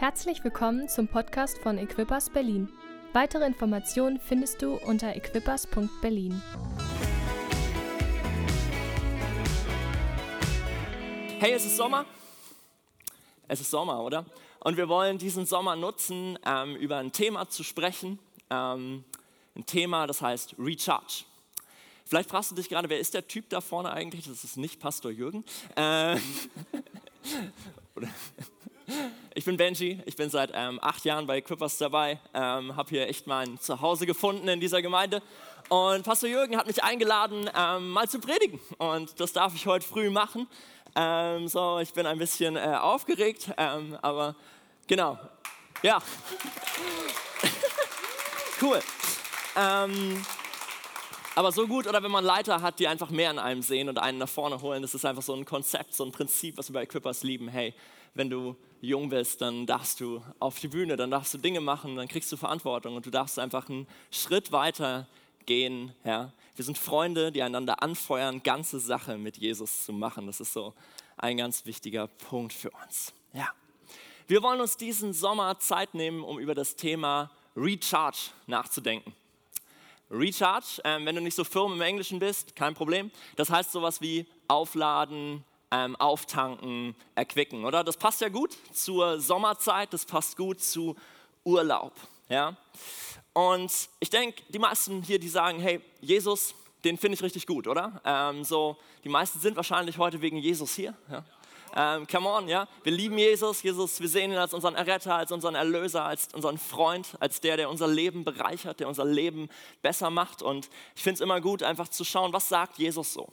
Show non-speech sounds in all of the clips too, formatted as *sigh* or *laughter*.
Herzlich willkommen zum Podcast von Equippers Berlin. Weitere Informationen findest du unter equippers.berlin. Hey, es ist Sommer. Es ist Sommer, oder? Und wir wollen diesen Sommer nutzen, ähm, über ein Thema zu sprechen. Ähm, ein Thema, das heißt Recharge. Vielleicht fragst du dich gerade, wer ist der Typ da vorne eigentlich? Das ist nicht Pastor Jürgen. *laughs* Äh, ich bin Benji, ich bin seit ähm, acht Jahren bei Equippers dabei, ähm, habe hier echt mein Zuhause gefunden in dieser Gemeinde. Und Pastor Jürgen hat mich eingeladen, ähm, mal zu predigen. Und das darf ich heute früh machen. Ähm, so, ich bin ein bisschen äh, aufgeregt, ähm, aber genau, ja. *laughs* cool. Ähm, aber so gut, oder wenn man Leiter hat, die einfach mehr an einem sehen und einen nach vorne holen, das ist einfach so ein Konzept, so ein Prinzip, was wir bei Equippers lieben. Hey, wenn du jung bist, dann darfst du auf die Bühne, dann darfst du Dinge machen, dann kriegst du Verantwortung und du darfst einfach einen Schritt weiter gehen. Ja? Wir sind Freunde, die einander anfeuern, ganze Sache mit Jesus zu machen. Das ist so ein ganz wichtiger Punkt für uns. Ja. Wir wollen uns diesen Sommer Zeit nehmen, um über das Thema Recharge nachzudenken. Recharge, ähm, wenn du nicht so firm im Englischen bist, kein Problem. Das heißt sowas wie aufladen, ähm, auftanken, erquicken, oder? Das passt ja gut zur Sommerzeit, das passt gut zu Urlaub, ja? Und ich denke, die meisten hier, die sagen, hey, Jesus, den finde ich richtig gut, oder? Ähm, so, die meisten sind wahrscheinlich heute wegen Jesus hier, ja? Ähm, come on, ja. Wir lieben Jesus. Jesus, wir sehen ihn als unseren Erretter, als unseren Erlöser, als unseren Freund, als der, der unser Leben bereichert, der unser Leben besser macht. Und ich finde es immer gut, einfach zu schauen, was sagt Jesus so.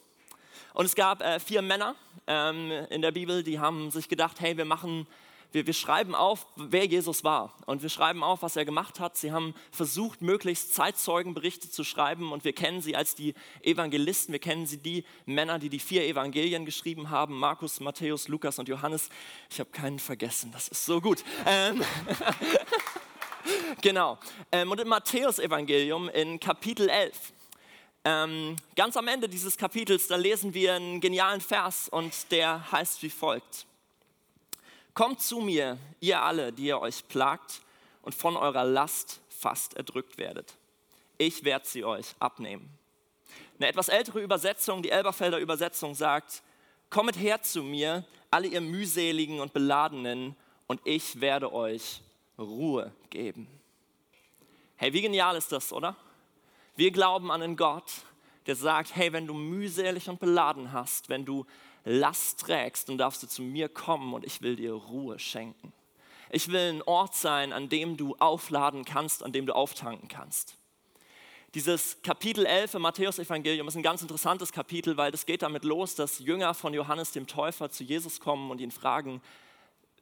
Und es gab äh, vier Männer ähm, in der Bibel, die haben sich gedacht, hey, wir machen wir, wir, schreiben auf, wer Jesus war und wir schreiben auf, was er gemacht hat. Sie haben versucht, möglichst Zeitzeugenberichte zu schreiben und wir kennen sie als die Evangelisten. Wir kennen sie, die Männer, die die vier Evangelien geschrieben haben, Markus, Matthäus, Lukas und Johannes. Ich habe keinen vergessen, das ist so gut. Ähm *laughs* genau. Ähm, und im Matthäus-Evangelium in Kapitel 11 ähm, ganz am Ende dieses Kapitels, da lesen wir einen genialen Vers und der heißt wie folgt. Kommt zu mir, ihr alle, die ihr euch plagt und von eurer Last fast erdrückt werdet. Ich werde sie euch abnehmen. Eine etwas ältere Übersetzung, die Elberfelder Übersetzung sagt, kommet her zu mir, alle ihr mühseligen und beladenen, und ich werde euch Ruhe geben. Hey, wie genial ist das, oder? Wir glauben an einen Gott, der sagt, hey, wenn du mühselig und beladen hast, wenn du Last trägst, dann darfst du zu mir kommen und ich will dir Ruhe schenken. Ich will ein Ort sein, an dem du aufladen kannst, an dem du auftanken kannst. Dieses Kapitel 11 im Matthäus-Evangelium ist ein ganz interessantes Kapitel, weil es geht damit los, dass Jünger von Johannes dem Täufer zu Jesus kommen und ihn fragen,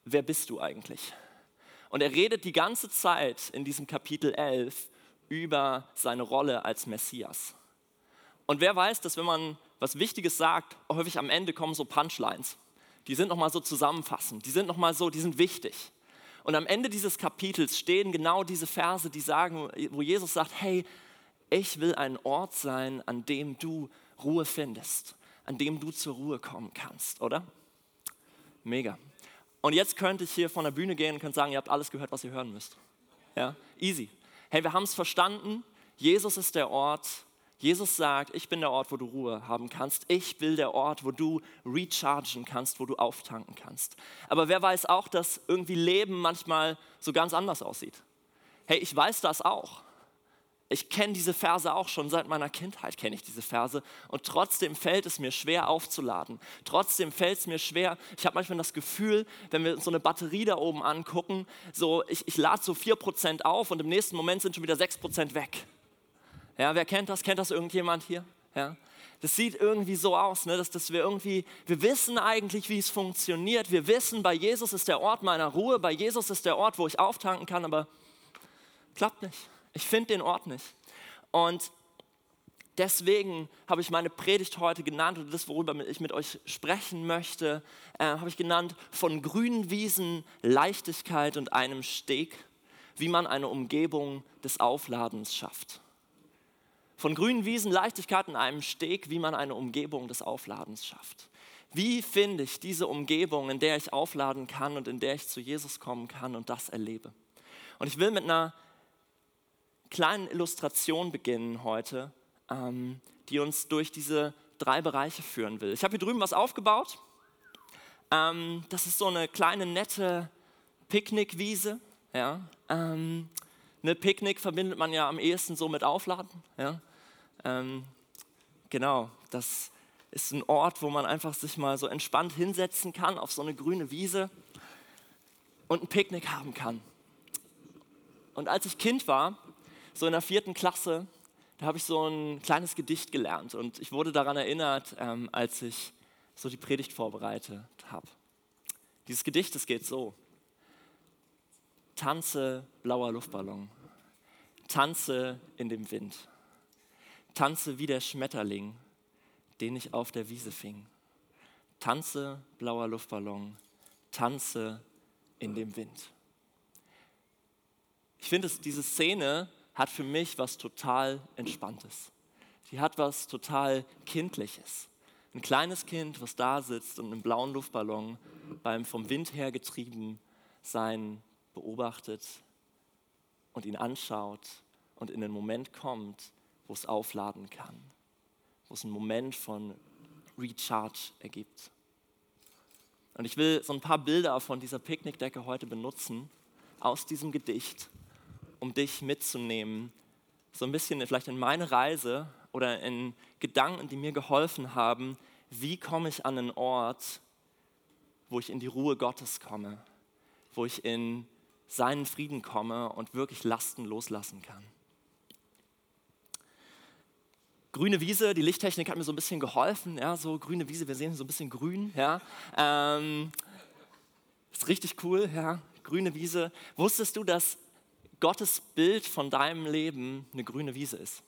wer bist du eigentlich? Und er redet die ganze Zeit in diesem Kapitel 11 über seine Rolle als Messias. Und wer weiß, dass wenn man was Wichtiges sagt, häufig am Ende kommen so Punchlines. Die sind nochmal so zusammenfassend, die sind nochmal so, die sind wichtig. Und am Ende dieses Kapitels stehen genau diese Verse, die sagen, wo Jesus sagt, hey, ich will ein Ort sein, an dem du Ruhe findest, an dem du zur Ruhe kommen kannst, oder? Mega. Und jetzt könnte ich hier von der Bühne gehen und könnte sagen, ihr habt alles gehört, was ihr hören müsst. Ja, easy. Hey, wir haben es verstanden. Jesus ist der Ort, Jesus sagt, ich bin der Ort, wo du Ruhe haben kannst. Ich will der Ort, wo du rechargen kannst, wo du auftanken kannst. Aber wer weiß auch, dass irgendwie Leben manchmal so ganz anders aussieht? Hey, ich weiß das auch. Ich kenne diese Verse auch schon seit meiner Kindheit, kenne ich diese Verse. Und trotzdem fällt es mir schwer aufzuladen. Trotzdem fällt es mir schwer. Ich habe manchmal das Gefühl, wenn wir so eine Batterie da oben angucken, so ich, ich lade so 4% auf und im nächsten Moment sind schon wieder 6% weg. Ja, wer kennt das? Kennt das irgendjemand hier? Ja. Das sieht irgendwie so aus, ne, dass, dass wir irgendwie, wir wissen eigentlich, wie es funktioniert. Wir wissen, bei Jesus ist der Ort meiner Ruhe, bei Jesus ist der Ort, wo ich auftanken kann, aber klappt nicht. Ich finde den Ort nicht. Und deswegen habe ich meine Predigt heute genannt und das, worüber ich mit euch sprechen möchte, äh, habe ich genannt von grünen Wiesen, Leichtigkeit und einem Steg, wie man eine Umgebung des Aufladens schafft. Von grünen Wiesen, Leichtigkeit in einem Steg, wie man eine Umgebung des Aufladens schafft. Wie finde ich diese Umgebung, in der ich aufladen kann und in der ich zu Jesus kommen kann und das erlebe? Und ich will mit einer kleinen Illustration beginnen heute, ähm, die uns durch diese drei Bereiche führen will. Ich habe hier drüben was aufgebaut. Ähm, das ist so eine kleine nette Picknickwiese. Ja? Ähm, eine Picknick verbindet man ja am ehesten so mit Aufladen. Ja? Ähm, genau, das ist ein Ort, wo man einfach sich mal so entspannt hinsetzen kann auf so eine grüne Wiese und ein Picknick haben kann. Und als ich Kind war, so in der vierten Klasse, da habe ich so ein kleines Gedicht gelernt und ich wurde daran erinnert, ähm, als ich so die Predigt vorbereitet habe. Dieses Gedicht, es geht so. Tanze blauer Luftballon, tanze in dem Wind, tanze wie der Schmetterling, den ich auf der Wiese fing. Tanze blauer Luftballon, tanze in dem Wind. Ich finde, diese Szene hat für mich was total Entspanntes. Sie hat was total Kindliches. Ein kleines Kind, was da sitzt und einen blauen Luftballon beim vom Wind her getrieben sein beobachtet und ihn anschaut und in den Moment kommt, wo es aufladen kann, wo es einen Moment von Recharge ergibt. Und ich will so ein paar Bilder von dieser Picknickdecke heute benutzen, aus diesem Gedicht, um dich mitzunehmen, so ein bisschen vielleicht in meine Reise oder in Gedanken, die mir geholfen haben, wie komme ich an einen Ort, wo ich in die Ruhe Gottes komme, wo ich in seinen Frieden komme und wirklich Lasten loslassen kann. Grüne Wiese, die Lichttechnik hat mir so ein bisschen geholfen, ja, so grüne Wiese, wir sehen so ein bisschen grün, ja. Ähm, ist richtig cool, ja, grüne Wiese. Wusstest du, dass Gottes Bild von deinem Leben eine grüne Wiese ist?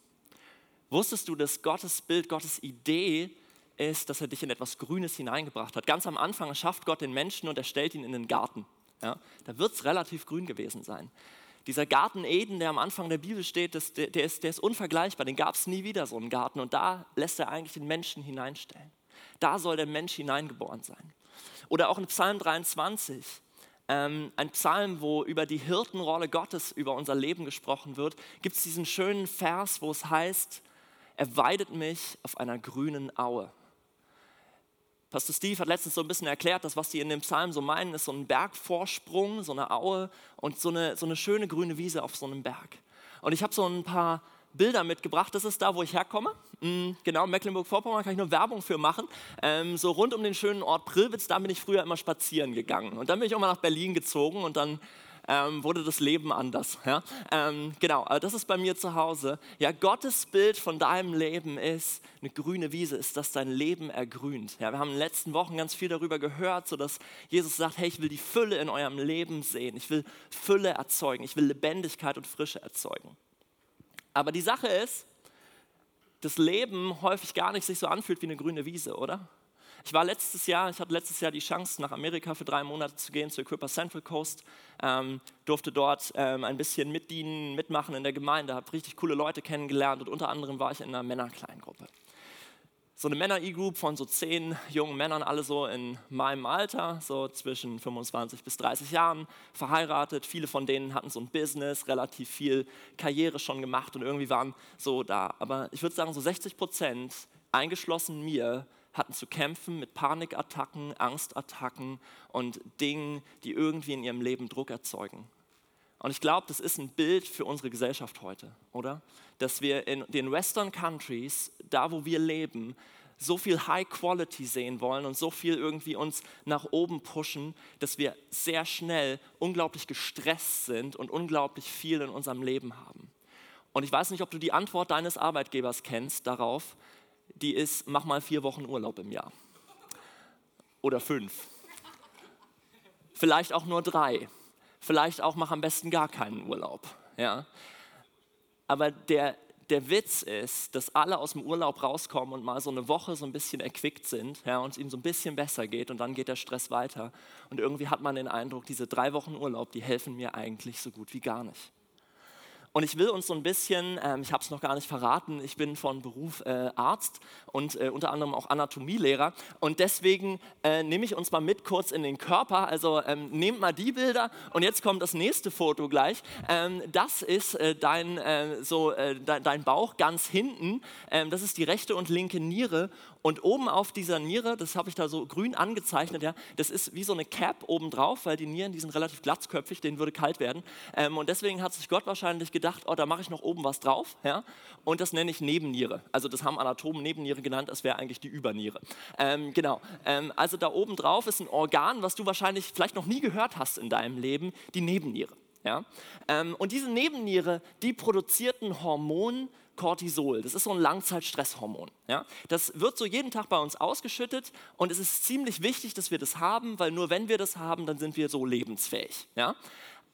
Wusstest du, dass Gottes Bild, Gottes Idee ist, dass er dich in etwas Grünes hineingebracht hat? Ganz am Anfang schafft Gott den Menschen und er stellt ihn in den Garten. Ja? Da wird es relativ grün gewesen sein. Dieser Garten Eden, der am Anfang der Bibel steht, das, der, der, ist, der ist unvergleichbar. Den gab es nie wieder, so einen Garten. Und da lässt er eigentlich den Menschen hineinstellen. Da soll der Mensch hineingeboren sein. Oder auch in Psalm 23 ähm, ein Psalm, wo über die Hirtenrolle Gottes über unser Leben gesprochen wird, gibt es diesen schönen Vers, wo es heißt, er weidet mich auf einer grünen Aue. Pastor Steve hat letztens so ein bisschen erklärt, dass was die in dem Psalm so meinen, ist so ein Bergvorsprung, so eine Aue und so eine, so eine schöne grüne Wiese auf so einem Berg. Und ich habe so ein paar Bilder mitgebracht. Das ist da, wo ich herkomme. Mm, genau, Mecklenburg-Vorpommern kann ich nur Werbung für machen. Ähm, so rund um den schönen Ort Prillwitz, da bin ich früher immer spazieren gegangen. Und dann bin ich auch mal nach Berlin gezogen und dann ähm, wurde das Leben anders. Ja? Ähm, genau, aber das ist bei mir zu Hause. Ja, Gottes Bild von deinem Leben ist eine grüne Wiese, ist, dass dein Leben ergrünt. Ja, wir haben in den letzten Wochen ganz viel darüber gehört, so dass Jesus sagt, hey, ich will die Fülle in eurem Leben sehen. Ich will Fülle erzeugen. Ich will Lebendigkeit und Frische erzeugen. Aber die Sache ist, das Leben häufig gar nicht sich so anfühlt wie eine grüne Wiese, oder? Ich war letztes Jahr, ich hatte letztes Jahr die Chance, nach Amerika für drei Monate zu gehen, zur Equipa Central Coast, ähm, durfte dort ähm, ein bisschen mitdienen, mitmachen in der Gemeinde, habe richtig coole Leute kennengelernt und unter anderem war ich in einer Männerkleingruppe so eine Männer-E-Group von so zehn jungen Männern, alle so in meinem Alter, so zwischen 25 bis 30 Jahren, verheiratet. Viele von denen hatten so ein Business, relativ viel Karriere schon gemacht und irgendwie waren so da. Aber ich würde sagen, so 60 Prozent, eingeschlossen mir, hatten zu kämpfen mit Panikattacken, Angstattacken und Dingen, die irgendwie in ihrem Leben Druck erzeugen. Und ich glaube, das ist ein Bild für unsere Gesellschaft heute, oder? Dass wir in den Western Countries, da wo wir leben, so viel High Quality sehen wollen und so viel irgendwie uns nach oben pushen, dass wir sehr schnell unglaublich gestresst sind und unglaublich viel in unserem Leben haben. Und ich weiß nicht, ob du die Antwort deines Arbeitgebers kennst darauf, die ist, mach mal vier Wochen Urlaub im Jahr. Oder fünf. Vielleicht auch nur drei vielleicht auch mach am besten gar keinen Urlaub. Ja? Aber der, der Witz ist, dass alle aus dem Urlaub rauskommen und mal so eine Woche so ein bisschen erquickt sind ja, und es ihnen so ein bisschen besser geht und dann geht der Stress weiter. Und irgendwie hat man den Eindruck, diese drei Wochen Urlaub, die helfen mir eigentlich so gut wie gar nicht. Und ich will uns so ein bisschen, ähm, ich habe es noch gar nicht verraten, ich bin von Beruf äh, Arzt und äh, unter anderem auch Anatomielehrer. Und deswegen äh, nehme ich uns mal mit kurz in den Körper. Also ähm, nehmt mal die Bilder und jetzt kommt das nächste Foto gleich. Ähm, das ist äh, dein, äh, so, äh, de dein Bauch ganz hinten. Ähm, das ist die rechte und linke Niere. Und oben auf dieser Niere, das habe ich da so grün angezeichnet, ja, das ist wie so eine Cap oben drauf, weil die Nieren, die sind relativ glatzköpfig, denen würde kalt werden. Ähm, und deswegen hat sich Gott wahrscheinlich gedacht, oh, da mache ich noch oben was drauf. Ja, und das nenne ich Nebenniere. Also das haben Anatomen Nebenniere genannt, das wäre eigentlich die Überniere. Ähm, genau, ähm, also da oben drauf ist ein Organ, was du wahrscheinlich vielleicht noch nie gehört hast in deinem Leben, die Nebenniere. Ja? Ähm, und diese Nebenniere, die produziert ein Hormon, Cortisol. Das ist so ein Langzeitstresshormon. Ja? Das wird so jeden Tag bei uns ausgeschüttet und es ist ziemlich wichtig, dass wir das haben, weil nur wenn wir das haben, dann sind wir so lebensfähig. Ja?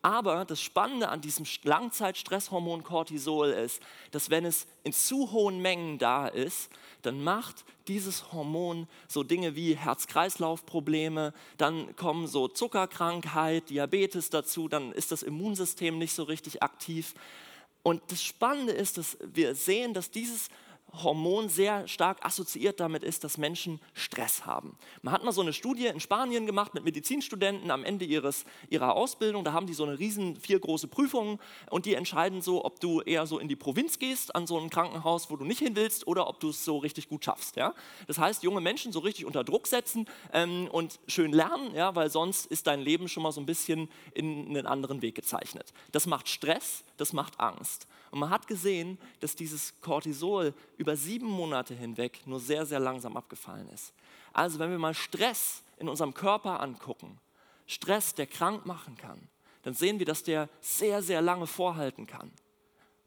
Aber das Spannende an diesem Langzeitstresshormon Cortisol ist, dass wenn es in zu hohen Mengen da ist, dann macht dieses Hormon so Dinge wie Herz-Kreislauf-Probleme, dann kommen so Zuckerkrankheit, Diabetes dazu, dann ist das Immunsystem nicht so richtig aktiv. Und das Spannende ist, dass wir sehen, dass dieses Hormon sehr stark assoziiert damit ist, dass Menschen Stress haben. Man hat mal so eine Studie in Spanien gemacht mit Medizinstudenten am Ende ihres, ihrer Ausbildung. Da haben die so eine riesen, vier große Prüfungen und die entscheiden so, ob du eher so in die Provinz gehst, an so ein Krankenhaus, wo du nicht hin willst, oder ob du es so richtig gut schaffst. Ja? Das heißt, junge Menschen so richtig unter Druck setzen ähm, und schön lernen, ja, weil sonst ist dein Leben schon mal so ein bisschen in einen anderen Weg gezeichnet. Das macht Stress, das macht Angst. Und man hat gesehen, dass dieses Cortisol über sieben Monate hinweg nur sehr, sehr langsam abgefallen ist. Also wenn wir mal Stress in unserem Körper angucken, Stress, der krank machen kann, dann sehen wir, dass der sehr, sehr lange vorhalten kann.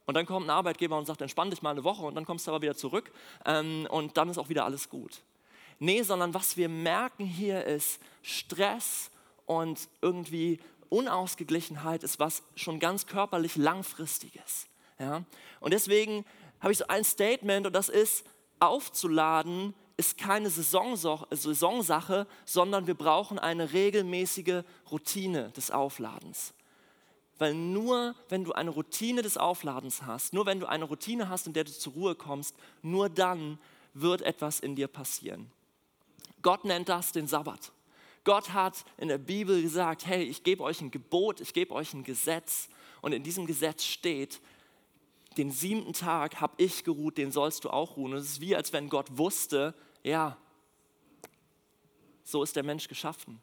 Und dann kommt ein Arbeitgeber und sagt, entspann dich mal eine Woche und dann kommst du aber wieder zurück ähm, und dann ist auch wieder alles gut. Nee, sondern was wir merken hier ist, Stress und irgendwie Unausgeglichenheit ist was schon ganz körperlich langfristiges. Ja? Und deswegen habe ich so ein Statement und das ist, aufzuladen ist keine Saisonsache, sondern wir brauchen eine regelmäßige Routine des Aufladens. Weil nur wenn du eine Routine des Aufladens hast, nur wenn du eine Routine hast, in der du zur Ruhe kommst, nur dann wird etwas in dir passieren. Gott nennt das den Sabbat. Gott hat in der Bibel gesagt, hey, ich gebe euch ein Gebot, ich gebe euch ein Gesetz. Und in diesem Gesetz steht, den siebten Tag habe ich geruht, den sollst du auch ruhen. Und es ist wie, als wenn Gott wusste, ja, so ist der Mensch geschaffen.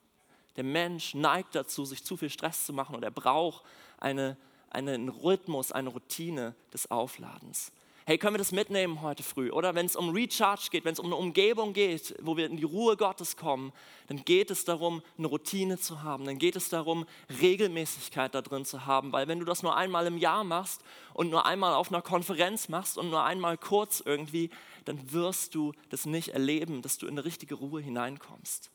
Der Mensch neigt dazu, sich zu viel Stress zu machen und er braucht eine, einen Rhythmus, eine Routine des Aufladens. Hey, können wir das mitnehmen heute früh? Oder wenn es um Recharge geht, wenn es um eine Umgebung geht, wo wir in die Ruhe Gottes kommen, dann geht es darum, eine Routine zu haben. Dann geht es darum, Regelmäßigkeit da drin zu haben. Weil wenn du das nur einmal im Jahr machst und nur einmal auf einer Konferenz machst und nur einmal kurz irgendwie, dann wirst du das nicht erleben, dass du in eine richtige Ruhe hineinkommst.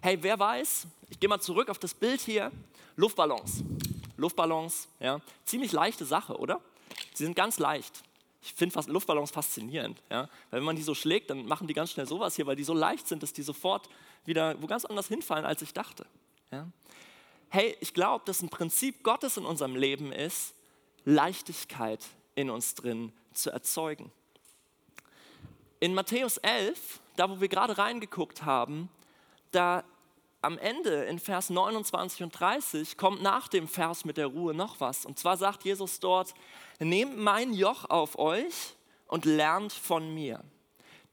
Hey, wer weiß, ich gehe mal zurück auf das Bild hier, Luftballons. Luftballons, ja, ziemlich leichte Sache, oder? Sie sind ganz leicht. Ich finde Luftballons faszinierend. Ja? Weil wenn man die so schlägt, dann machen die ganz schnell sowas hier, weil die so leicht sind, dass die sofort wieder wo ganz anders hinfallen, als ich dachte. Ja? Hey, ich glaube, dass ein Prinzip Gottes in unserem Leben ist, Leichtigkeit in uns drin zu erzeugen. In Matthäus 11, da wo wir gerade reingeguckt haben, da am Ende in Vers 29 und 30 kommt nach dem Vers mit der Ruhe noch was. Und zwar sagt Jesus dort, nehmt mein Joch auf euch und lernt von mir.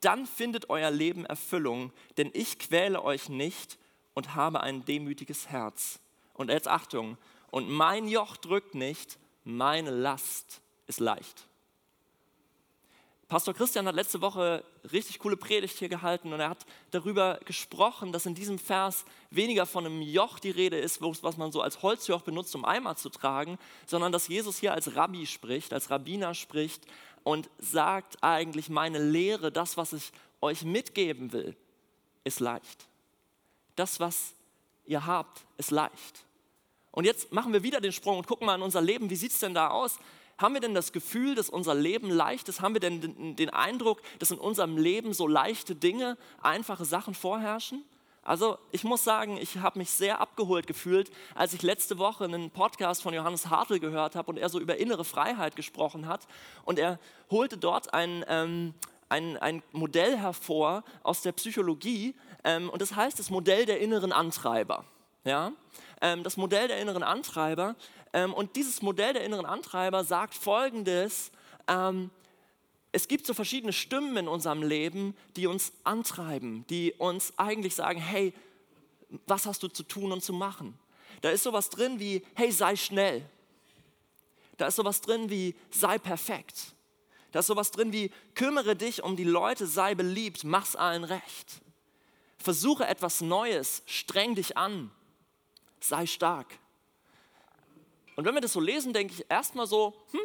Dann findet euer Leben Erfüllung, denn ich quäle euch nicht und habe ein demütiges Herz. Und jetzt Achtung, und mein Joch drückt nicht, meine Last ist leicht. Pastor Christian hat letzte Woche richtig coole Predigt hier gehalten und er hat darüber gesprochen, dass in diesem Vers weniger von einem Joch die Rede ist, was man so als Holzjoch benutzt, um Eimer zu tragen, sondern dass Jesus hier als Rabbi spricht, als Rabbiner spricht und sagt eigentlich, meine Lehre, das, was ich euch mitgeben will, ist leicht. Das, was ihr habt, ist leicht. Und jetzt machen wir wieder den Sprung und gucken mal in unser Leben, wie sieht es denn da aus? Haben wir denn das Gefühl, dass unser Leben leicht ist? Haben wir denn den Eindruck, dass in unserem Leben so leichte Dinge, einfache Sachen vorherrschen? Also ich muss sagen, ich habe mich sehr abgeholt gefühlt, als ich letzte Woche einen Podcast von Johannes Hartl gehört habe und er so über innere Freiheit gesprochen hat. Und er holte dort ein, ähm, ein, ein Modell hervor aus der Psychologie ähm, und das heißt das Modell der inneren Antreiber. Ja? Ähm, das Modell der inneren Antreiber. Ähm, und dieses Modell der inneren Antreiber sagt Folgendes. Ähm, es gibt so verschiedene Stimmen in unserem Leben, die uns antreiben, die uns eigentlich sagen, hey, was hast du zu tun und zu machen? Da ist sowas drin wie, hey, sei schnell. Da ist sowas drin wie, sei perfekt. Da ist sowas drin wie, kümmere dich um die Leute, sei beliebt, mach's allen recht. Versuche etwas Neues, streng dich an, sei stark. Und wenn wir das so lesen, denke ich erstmal so, hm,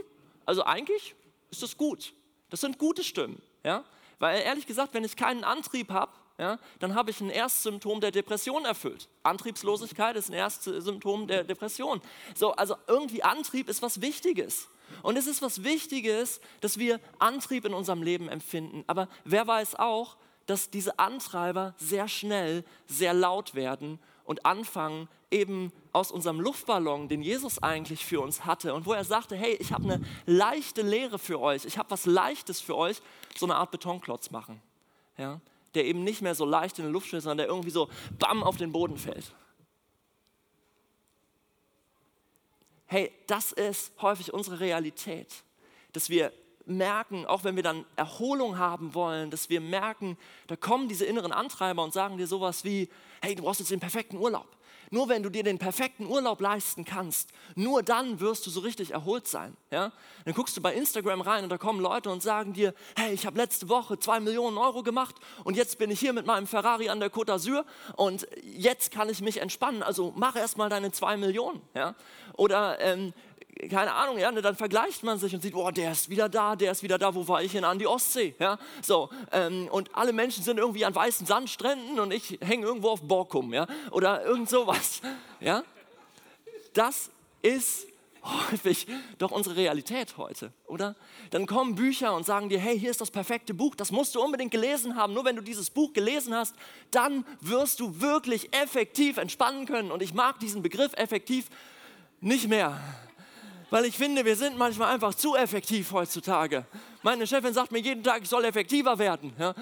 also eigentlich ist das gut. Das sind gute Stimmen. Ja? Weil ehrlich gesagt, wenn ich keinen Antrieb habe, ja, dann habe ich ein Erstsymptom der Depression erfüllt. Antriebslosigkeit ist ein Erstsymptom der Depression. So, also irgendwie Antrieb ist was Wichtiges. Und es ist was Wichtiges, dass wir Antrieb in unserem Leben empfinden. Aber wer weiß auch, dass diese Antreiber sehr schnell sehr laut werden und anfangen, eben aus unserem Luftballon, den Jesus eigentlich für uns hatte und wo er sagte, hey, ich habe eine leichte Lehre für euch, ich habe was Leichtes für euch, so eine Art Betonklotz machen, ja, der eben nicht mehr so leicht in der Luft steht, sondern der irgendwie so bam auf den Boden fällt. Hey, das ist häufig unsere Realität, dass wir merken, auch wenn wir dann Erholung haben wollen, dass wir merken, da kommen diese inneren Antreiber und sagen dir sowas wie, hey, du brauchst jetzt den perfekten Urlaub. Nur wenn du dir den perfekten Urlaub leisten kannst, nur dann wirst du so richtig erholt sein. Ja? Dann guckst du bei Instagram rein und da kommen Leute und sagen dir, hey, ich habe letzte Woche zwei Millionen Euro gemacht und jetzt bin ich hier mit meinem Ferrari an der Côte d'Azur und jetzt kann ich mich entspannen. Also mach erst mal deine zwei Millionen. Ja? Oder ähm, keine Ahnung, ja, ne, dann vergleicht man sich und sieht, boah, der ist wieder da, der ist wieder da, wo war ich hin? An die Ostsee, ja, so, ähm, und alle Menschen sind irgendwie an weißen Sandstränden und ich hänge irgendwo auf Borkum, ja, oder irgend sowas, *laughs* ja. Das ist häufig doch unsere Realität heute, oder? Dann kommen Bücher und sagen dir, hey, hier ist das perfekte Buch, das musst du unbedingt gelesen haben. Nur wenn du dieses Buch gelesen hast, dann wirst du wirklich effektiv entspannen können. Und ich mag diesen Begriff effektiv nicht mehr weil ich finde, wir sind manchmal einfach zu effektiv heutzutage. Meine Chefin sagt mir jeden Tag, ich soll effektiver werden. Ja?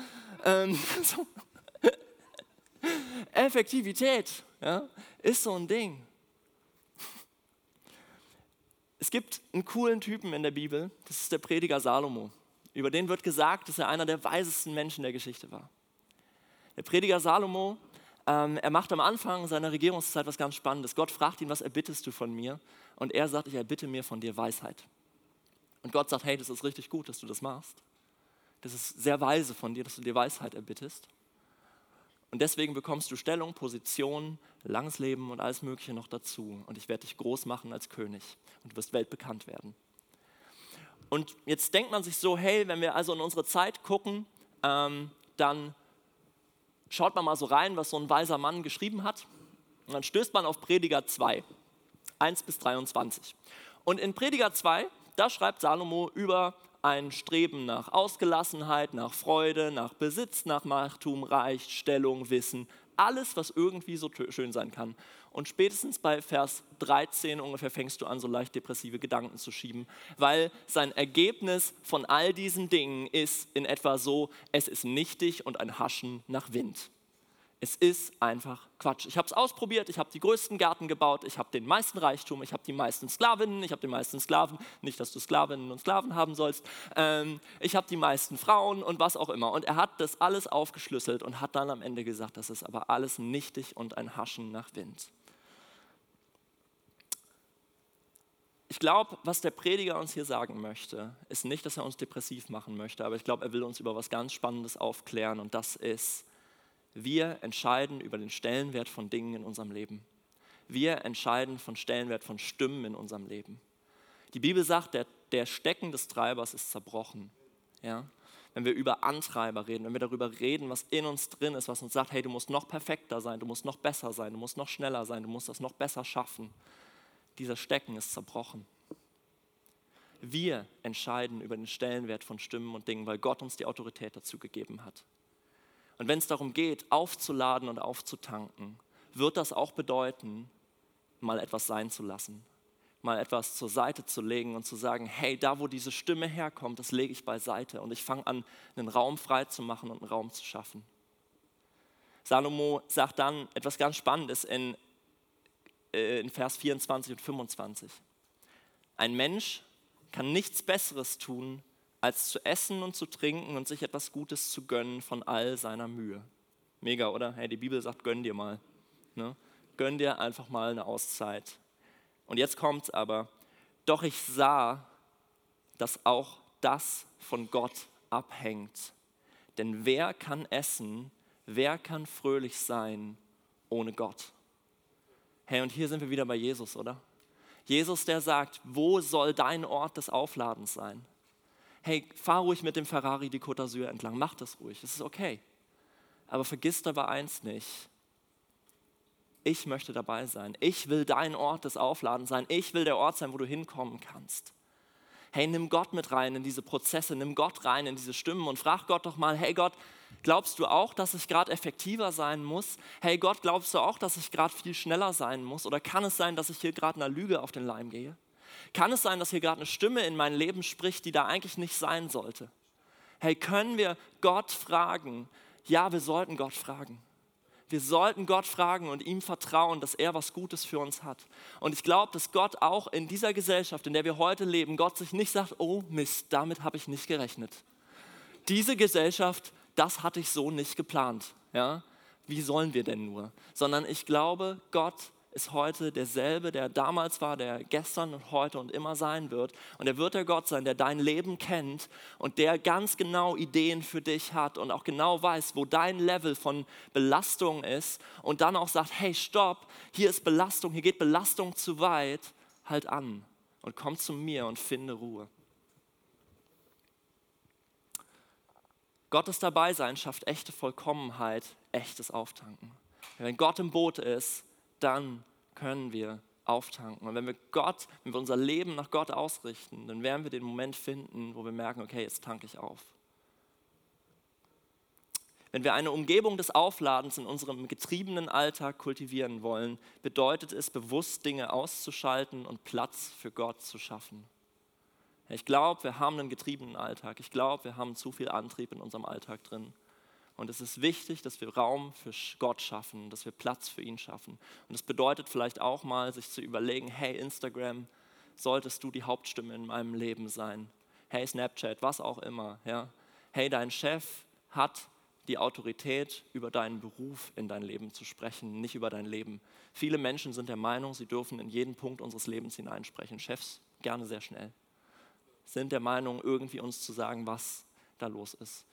Ähm, *laughs* so. Effektivität ja, ist so ein Ding. Es gibt einen coolen Typen in der Bibel, das ist der Prediger Salomo. Über den wird gesagt, dass er einer der weisesten Menschen der Geschichte war. Der Prediger Salomo, ähm, er macht am Anfang seiner Regierungszeit was ganz Spannendes. Gott fragt ihn, was erbittest du von mir? und er sagt, ich erbitte mir von dir Weisheit. Und Gott sagt, hey, das ist richtig gut, dass du das machst. Das ist sehr weise von dir, dass du dir Weisheit erbittest. Und deswegen bekommst du Stellung, Position, langes Leben und alles Mögliche noch dazu. Und ich werde dich groß machen als König und du wirst weltbekannt werden. Und jetzt denkt man sich so, hey, wenn wir also in unsere Zeit gucken, ähm, dann schaut man mal so rein, was so ein weiser Mann geschrieben hat. Und dann stößt man auf Prediger 2. 1 bis 23. Und in Prediger 2, da schreibt Salomo über ein Streben nach Ausgelassenheit, nach Freude, nach Besitz, nach Machtum, Reich, Stellung, Wissen, alles, was irgendwie so schön sein kann. Und spätestens bei Vers 13 ungefähr fängst du an, so leicht depressive Gedanken zu schieben, weil sein Ergebnis von all diesen Dingen ist in etwa so, es ist nichtig und ein Haschen nach Wind. Es ist einfach Quatsch. Ich habe es ausprobiert, ich habe die größten Gärten gebaut, ich habe den meisten Reichtum, ich habe die meisten Sklavinnen, ich habe die meisten Sklaven, nicht, dass du Sklavinnen und Sklaven haben sollst, ähm, ich habe die meisten Frauen und was auch immer. Und er hat das alles aufgeschlüsselt und hat dann am Ende gesagt, das ist aber alles nichtig und ein Haschen nach Wind. Ich glaube, was der Prediger uns hier sagen möchte, ist nicht, dass er uns depressiv machen möchte, aber ich glaube, er will uns über was ganz Spannendes aufklären und das ist, wir entscheiden über den Stellenwert von Dingen in unserem Leben. Wir entscheiden von Stellenwert von Stimmen in unserem Leben. Die Bibel sagt, der, der Stecken des Treibers ist zerbrochen. Ja? Wenn wir über Antreiber reden, wenn wir darüber reden, was in uns drin ist, was uns sagt, hey, du musst noch perfekter sein, du musst noch besser sein, du musst noch schneller sein, du musst das noch besser schaffen. Dieser Stecken ist zerbrochen. Wir entscheiden über den Stellenwert von Stimmen und Dingen, weil Gott uns die Autorität dazu gegeben hat. Und wenn es darum geht, aufzuladen und aufzutanken, wird das auch bedeuten, mal etwas sein zu lassen, mal etwas zur Seite zu legen und zu sagen, hey, da wo diese Stimme herkommt, das lege ich beiseite und ich fange an, einen Raum frei zu machen und einen Raum zu schaffen. Salomo sagt dann etwas ganz Spannendes in, äh, in Vers 24 und 25. Ein Mensch kann nichts Besseres tun, als zu essen und zu trinken und sich etwas Gutes zu gönnen von all seiner Mühe. Mega, oder? Hey, die Bibel sagt, gönn dir mal. Ne? Gönn dir einfach mal eine Auszeit. Und jetzt kommt's aber. Doch ich sah, dass auch das von Gott abhängt. Denn wer kann essen, wer kann fröhlich sein ohne Gott? Hey, und hier sind wir wieder bei Jesus, oder? Jesus, der sagt, wo soll dein Ort des Aufladens sein? Hey, fahr ruhig mit dem Ferrari die Côte d'Azur entlang, mach das ruhig, das ist okay. Aber vergiss dabei eins nicht, ich möchte dabei sein. Ich will dein Ort des Aufladens sein. Ich will der Ort sein, wo du hinkommen kannst. Hey, nimm Gott mit rein in diese Prozesse, nimm Gott rein in diese Stimmen und frag Gott doch mal, hey Gott, glaubst du auch, dass ich gerade effektiver sein muss? Hey Gott, glaubst du auch, dass ich gerade viel schneller sein muss? Oder kann es sein, dass ich hier gerade einer Lüge auf den Leim gehe? Kann es sein, dass hier gerade eine Stimme in mein Leben spricht, die da eigentlich nicht sein sollte? Hey, können wir Gott fragen? Ja, wir sollten Gott fragen. Wir sollten Gott fragen und ihm vertrauen, dass er was Gutes für uns hat. Und ich glaube, dass Gott auch in dieser Gesellschaft, in der wir heute leben, Gott sich nicht sagt, oh Mist, damit habe ich nicht gerechnet. Diese Gesellschaft, das hatte ich so nicht geplant. Ja? Wie sollen wir denn nur? Sondern ich glaube, Gott ist heute derselbe, der damals war, der gestern und heute und immer sein wird. Und er wird der Gott sein, der dein Leben kennt und der ganz genau Ideen für dich hat und auch genau weiß, wo dein Level von Belastung ist und dann auch sagt, hey, stopp, hier ist Belastung, hier geht Belastung zu weit, halt an und komm zu mir und finde Ruhe. Gottes Dabeisein schafft echte Vollkommenheit, echtes Auftanken. Wenn Gott im Boot ist, dann können wir auftanken. Und wenn wir Gott, wenn wir unser Leben nach Gott ausrichten, dann werden wir den Moment finden, wo wir merken, okay, jetzt tanke ich auf. Wenn wir eine Umgebung des Aufladens in unserem getriebenen Alltag kultivieren wollen, bedeutet es, bewusst Dinge auszuschalten und Platz für Gott zu schaffen. Ich glaube, wir haben einen getriebenen Alltag. Ich glaube, wir haben zu viel Antrieb in unserem Alltag drin. Und es ist wichtig, dass wir Raum für Gott schaffen, dass wir Platz für ihn schaffen. Und das bedeutet vielleicht auch mal, sich zu überlegen, hey Instagram, solltest du die Hauptstimme in meinem Leben sein? Hey Snapchat, was auch immer. Ja? Hey, dein Chef hat die Autorität, über deinen Beruf in dein Leben zu sprechen, nicht über dein Leben. Viele Menschen sind der Meinung, sie dürfen in jeden Punkt unseres Lebens hineinsprechen. Chefs gerne sehr schnell. Sind der Meinung, irgendwie uns zu sagen, was da los ist.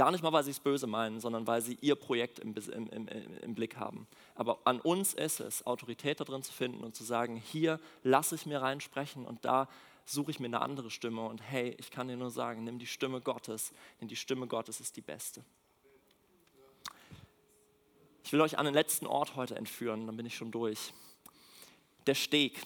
Gar nicht mal, weil sie es böse meinen, sondern weil sie ihr Projekt im, im, im, im, Blick haben. Aber an uns ist es, Autorität darin zu finden und zu sagen, hier lasse ich mir reinsprechen und da suche ich mir eine andere Stimme. Und hey, ich kann dir nur sagen, nimm die Stimme Gottes, denn die Stimme Gottes ist die beste. Ich will euch an den letzten Ort heute entführen, dann bin ich schon durch. Der Steg.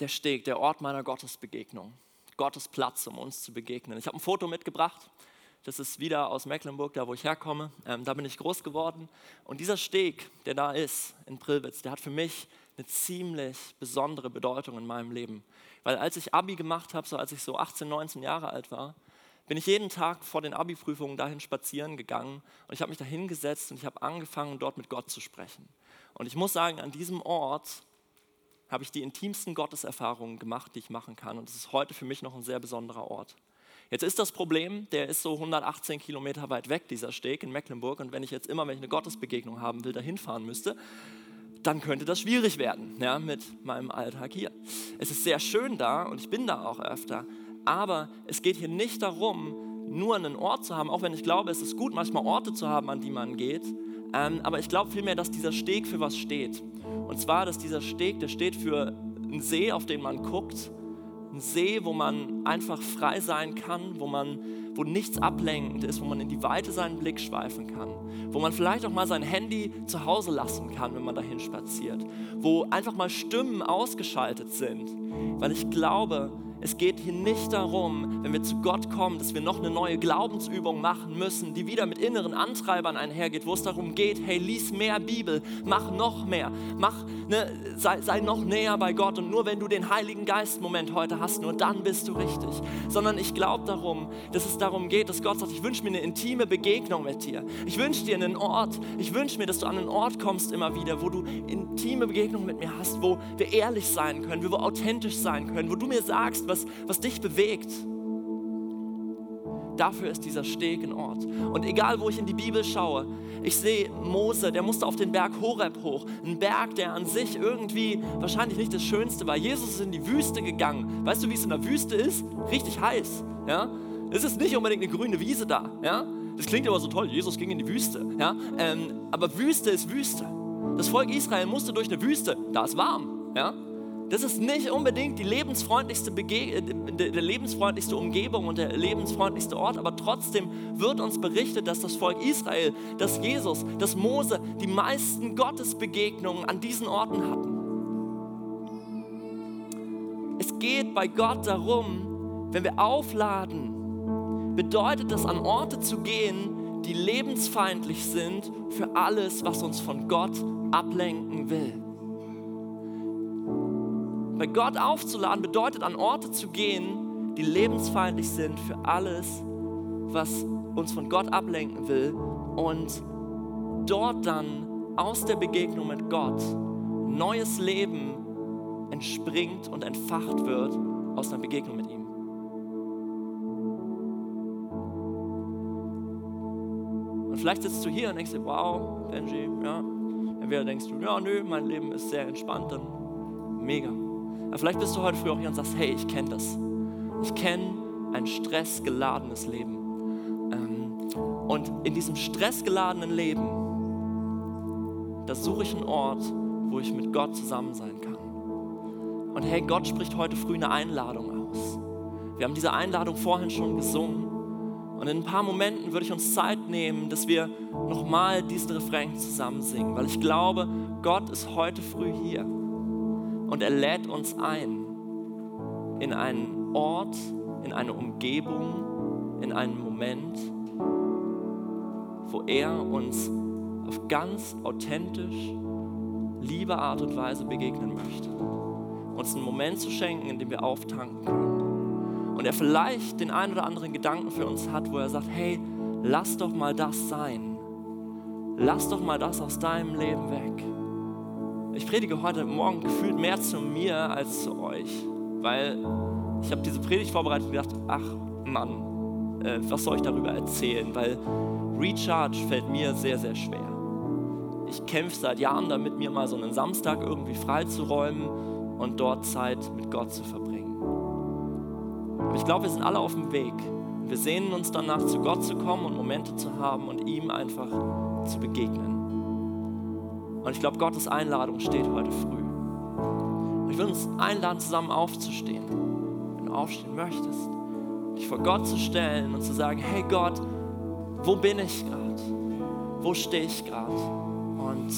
Der Steg, der Ort meiner Gottesbegegnung. Gottes Platz, um uns zu begegnen. Ich habe ein Foto mitgebracht. Das ist wieder aus Mecklenburg, da wo ich herkomme. Ähm, da bin ich groß geworden. Und dieser Steg, der da ist in Prilwitz, der hat für mich eine ziemlich besondere Bedeutung in meinem Leben. Weil als ich Abi gemacht habe, so als ich so 18, 19 Jahre alt war, bin ich jeden Tag vor den Abi-Prüfungen dahin spazieren gegangen und ich habe mich da hingesetzt und ich habe angefangen, dort mit Gott zu sprechen. Und ich muss sagen, an diesem Ort habe ich die intimsten Gotteserfahrungen gemacht, die ich machen kann. Und es ist heute für mich noch ein sehr besonderer Ort. Jetzt ist das Problem, der ist so 118 Kilometer weit weg, dieser Steg in Mecklenburg. Und wenn ich jetzt immer, wenn ich eine Gottesbegegnung haben will, dahin fahren müsste, dann könnte das schwierig werden ja, mit meinem Alltag hier. Es ist sehr schön da und ich bin da auch öfter. Aber es geht hier nicht darum, nur einen Ort zu haben, auch wenn ich glaube, es ist gut, manchmal Orte zu haben, an die man geht. Ähm, aber ich glaube vielmehr, dass dieser Steg für was steht. Und zwar, dass dieser Steg, der steht für einen See, auf den man guckt. Ein See, wo man einfach frei sein kann, wo, man, wo nichts ablenkend ist, wo man in die Weite seinen Blick schweifen kann. Wo man vielleicht auch mal sein Handy zu Hause lassen kann, wenn man dahin spaziert. Wo einfach mal Stimmen ausgeschaltet sind. Weil ich glaube, es geht hier nicht darum, wenn wir zu Gott kommen, dass wir noch eine neue Glaubensübung machen müssen, die wieder mit inneren Antreibern einhergeht, wo es darum geht, hey, lies mehr Bibel, mach noch mehr, mach, ne, sei, sei noch näher bei Gott und nur wenn du den Heiligen Geist-Moment heute hast, nur dann bist du richtig. Sondern ich glaube darum, dass es darum geht, dass Gott sagt, ich wünsche mir eine intime Begegnung mit dir. Ich wünsche dir einen Ort, ich wünsche mir, dass du an einen Ort kommst immer wieder, wo du intime Begegnung mit mir hast, wo wir ehrlich sein können, wo wir authentisch sein können, wo du mir sagst, was, was dich bewegt. Dafür ist dieser Steg ein Ort. Und egal, wo ich in die Bibel schaue, ich sehe Mose, der musste auf den Berg Horeb hoch. Ein Berg, der an sich irgendwie wahrscheinlich nicht das Schönste war. Jesus ist in die Wüste gegangen. Weißt du, wie es in der Wüste ist? Richtig heiß. Ja? Es ist nicht unbedingt eine grüne Wiese da. Ja? Das klingt aber so toll, Jesus ging in die Wüste. Ja? Ähm, aber Wüste ist Wüste. Das Volk Israel musste durch eine Wüste. Da ist warm. Ja? Das ist nicht unbedingt die lebensfreundlichste, Bege äh, der lebensfreundlichste Umgebung und der lebensfreundlichste Ort, aber trotzdem wird uns berichtet, dass das Volk Israel, dass Jesus, dass Mose die meisten Gottesbegegnungen an diesen Orten hatten. Es geht bei Gott darum, wenn wir aufladen, bedeutet das an Orte zu gehen, die lebensfeindlich sind für alles, was uns von Gott ablenken will. Bei Gott aufzuladen bedeutet, an Orte zu gehen, die lebensfeindlich sind für alles, was uns von Gott ablenken will und dort dann aus der Begegnung mit Gott neues Leben entspringt und entfacht wird aus einer Begegnung mit ihm. Und vielleicht sitzt du hier und denkst dir, wow, Benji, ja. Entweder denkst du, ja, nö, mein Leben ist sehr entspannt, dann mega. Aber vielleicht bist du heute früh auch hier und sagst, hey, ich kenne das. Ich kenne ein stressgeladenes Leben. Ähm, und in diesem stressgeladenen Leben, da suche ich einen Ort, wo ich mit Gott zusammen sein kann. Und hey, Gott spricht heute früh eine Einladung aus. Wir haben diese Einladung vorhin schon gesungen. Und in ein paar Momenten würde ich uns Zeit nehmen, dass wir nochmal diesen Refrain zusammen singen, weil ich glaube, Gott ist heute früh hier. Und er lädt uns ein in einen Ort, in eine Umgebung, in einen Moment, wo er uns auf ganz authentisch, liebe Art und Weise begegnen möchte. Uns einen Moment zu schenken, in dem wir auftanken können. Und er vielleicht den einen oder anderen Gedanken für uns hat, wo er sagt, hey, lass doch mal das sein. Lass doch mal das aus deinem Leben weg. Ich predige heute Morgen gefühlt mehr zu mir als zu euch, weil ich habe diese Predigt vorbereitet und gedacht, ach Mann, äh, was soll ich darüber erzählen? Weil Recharge fällt mir sehr, sehr schwer. Ich kämpfe seit Jahren damit, mir mal so einen Samstag irgendwie freizuräumen und dort Zeit mit Gott zu verbringen. Aber ich glaube, wir sind alle auf dem Weg. Wir sehnen uns danach, zu Gott zu kommen und Momente zu haben und ihm einfach zu begegnen. Und ich glaube, Gottes Einladung steht heute früh. Und ich will uns einladen, zusammen aufzustehen. Wenn du aufstehen möchtest, dich vor Gott zu stellen und zu sagen, hey Gott, wo bin ich gerade? Wo stehe ich gerade? Und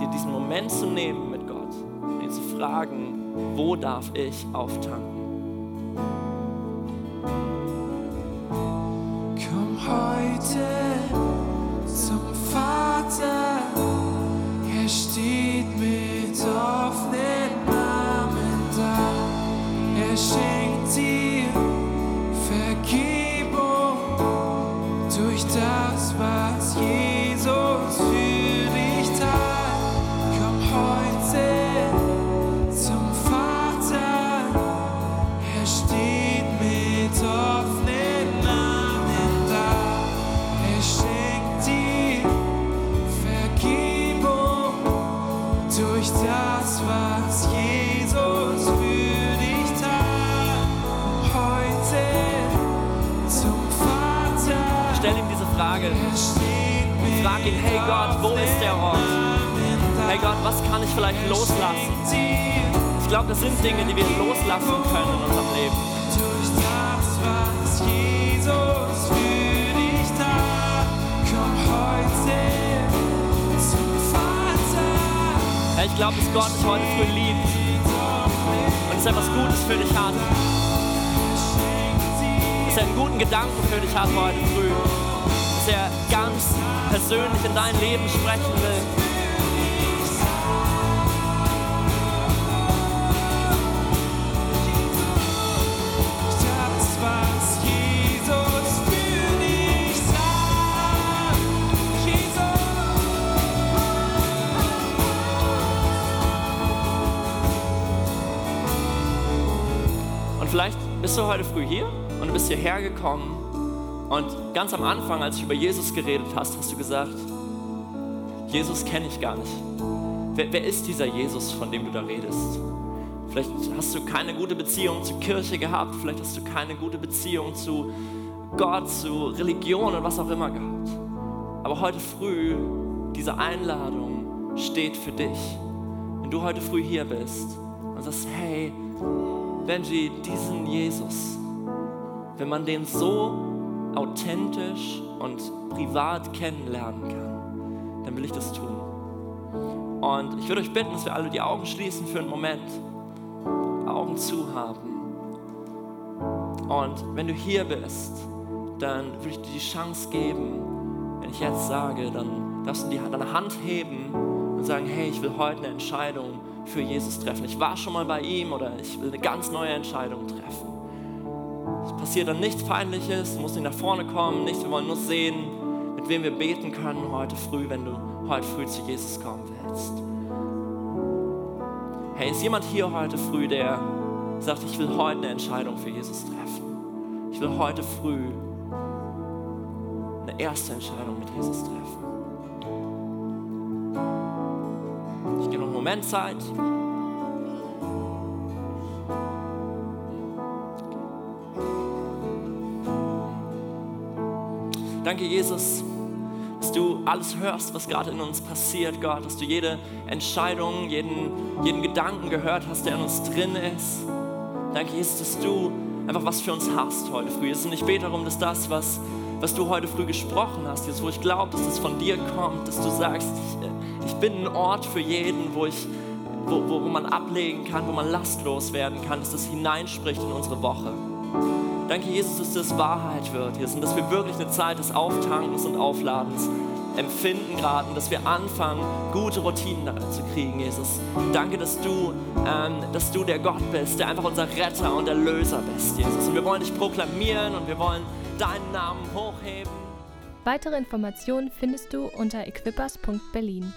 dir diesen Moment zu nehmen mit Gott und ihn zu fragen, wo darf ich auftanken? Dass er einen guten Gedanken für dich hat heute früh. Dass er ganz persönlich in dein Leben sprechen will. Vielleicht bist du heute früh hier bist hierher gekommen und ganz am Anfang, als du über Jesus geredet hast, hast du gesagt, Jesus kenne ich gar nicht. Wer, wer ist dieser Jesus, von dem du da redest? Vielleicht hast du keine gute Beziehung zur Kirche gehabt, vielleicht hast du keine gute Beziehung zu Gott, zu Religion und was auch immer gehabt. Aber heute früh, diese Einladung steht für dich. Wenn du heute früh hier bist und sagst, hey, Benji, diesen Jesus, wenn man den so authentisch und privat kennenlernen kann, dann will ich das tun. Und ich würde euch bitten, dass wir alle die Augen schließen für einen Moment, Augen zu haben. Und wenn du hier bist, dann würde ich dir die Chance geben, wenn ich jetzt sage, dann darfst du deine Hand heben und sagen, hey, ich will heute eine Entscheidung für Jesus treffen. Ich war schon mal bei ihm oder ich will eine ganz neue Entscheidung treffen. Passiert dann nichts Peinliches, musst nicht nach vorne kommen, nichts, wir wollen nur sehen, mit wem wir beten können heute früh, wenn du heute früh zu Jesus kommen willst. Hey, ist jemand hier heute früh, der sagt, ich will heute eine Entscheidung für Jesus treffen? Ich will heute früh eine erste Entscheidung mit Jesus treffen. Ich gebe noch einen Moment Zeit. Danke, Jesus, dass du alles hörst, was gerade in uns passiert, Gott, dass du jede Entscheidung, jeden, jeden Gedanken gehört hast, der in uns drin ist. Danke, Jesus, dass du einfach was für uns hast heute früh. Jesus, und ich bete darum, dass das, was, was du heute früh gesprochen hast, Jesus, wo ich glaube, dass es von dir kommt, dass du sagst, ich, ich bin ein Ort für jeden, wo, ich, wo, wo man ablegen kann, wo man lastlos werden kann, dass das hineinspricht in unsere Woche. Danke, Jesus, dass das Wahrheit wird, Jesus, und dass wir wirklich eine Zeit des Auftankens und Aufladens empfinden gerade, und dass wir anfangen, gute Routinen zu kriegen, Jesus. Danke, dass du, ähm, dass du der Gott bist, der einfach unser Retter und Erlöser bist, Jesus. Und wir wollen dich proklamieren und wir wollen deinen Namen hochheben. Weitere Informationen findest du unter equippers.berlin.